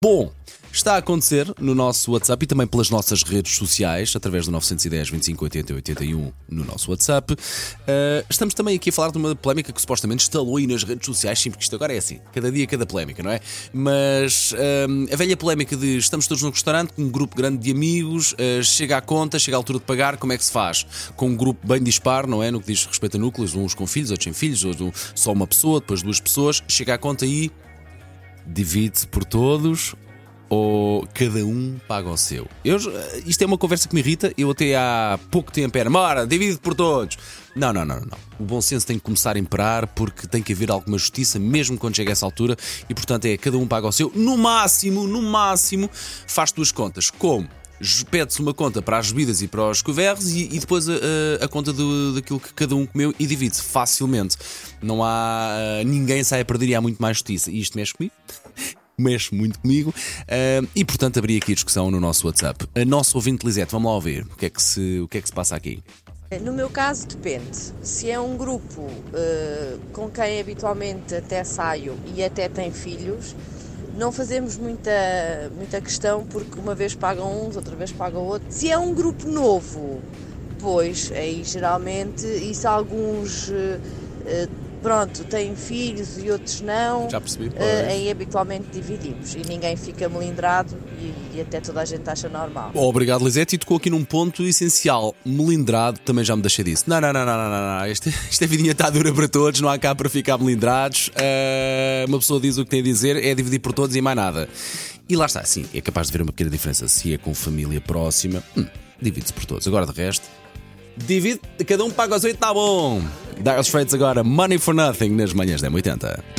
Bom, está a acontecer no nosso WhatsApp e também pelas nossas redes sociais, através do 910 25 80 81 no nosso WhatsApp. Uh, estamos também aqui a falar de uma polémica que supostamente instalou aí nas redes sociais, sim, porque isto agora é assim, cada dia cada polémica, não é? Mas uh, a velha polémica de estamos todos num restaurante com um grupo grande de amigos, uh, chega à conta, chega à altura de pagar, como é que se faz? Com um grupo bem dispar, não é? No que diz respeito a núcleos, uns com filhos, outros sem filhos, ou só uma pessoa, depois duas pessoas, chega à conta e divide-se por todos ou cada um paga o seu? Eu, isto é uma conversa que me irrita. Eu até há pouco tempo era, mora, divide por todos. Não, não, não, não. O bom senso tem que começar a imperar porque tem que haver alguma justiça, mesmo quando chega a essa altura, e portanto é cada um paga o seu. No máximo, no máximo, faz duas contas. Como? Pede-se uma conta para as bebidas e para os couverts e, e depois a, a, a conta do, daquilo que cada um comeu e divide-se facilmente. Não há. ninguém sai a perder e há muito mais justiça. E isto mexe comigo. mexe muito comigo uh, e portanto abri aqui a discussão no nosso WhatsApp. A nossa ouvinte Lisete, vamos lá ouvir o que é que se, o que é que se passa aqui. No meu caso depende. Se é um grupo uh, com quem habitualmente até saio e até tem filhos, não fazemos muita, muita questão porque uma vez pagam uns, outra vez pagam outros. Se é um grupo novo, pois aí geralmente isso alguns uh, pronto, têm filhos e outros não. Já percebi. Uh, aí habitualmente dividimos e ninguém fica melindrado e, e, até toda a gente acha normal. Obrigado, Lisete. E tocou aqui num ponto essencial. Melindrado, também já me deixei disso. Não, não, não, não, não, não. Esta, esta vidinha está dura para todos, não há cá para ficar melindrados. Uh, uma pessoa diz o que tem a dizer, é dividir por todos e mais nada. E lá está, sim, é capaz de ver uma pequena diferença. Se é com família próxima, hum, divide-se por todos. Agora, de resto, divide, cada um paga os oito, está bom. Dire Straits agora, Money for Nothing nas manhãs da 80.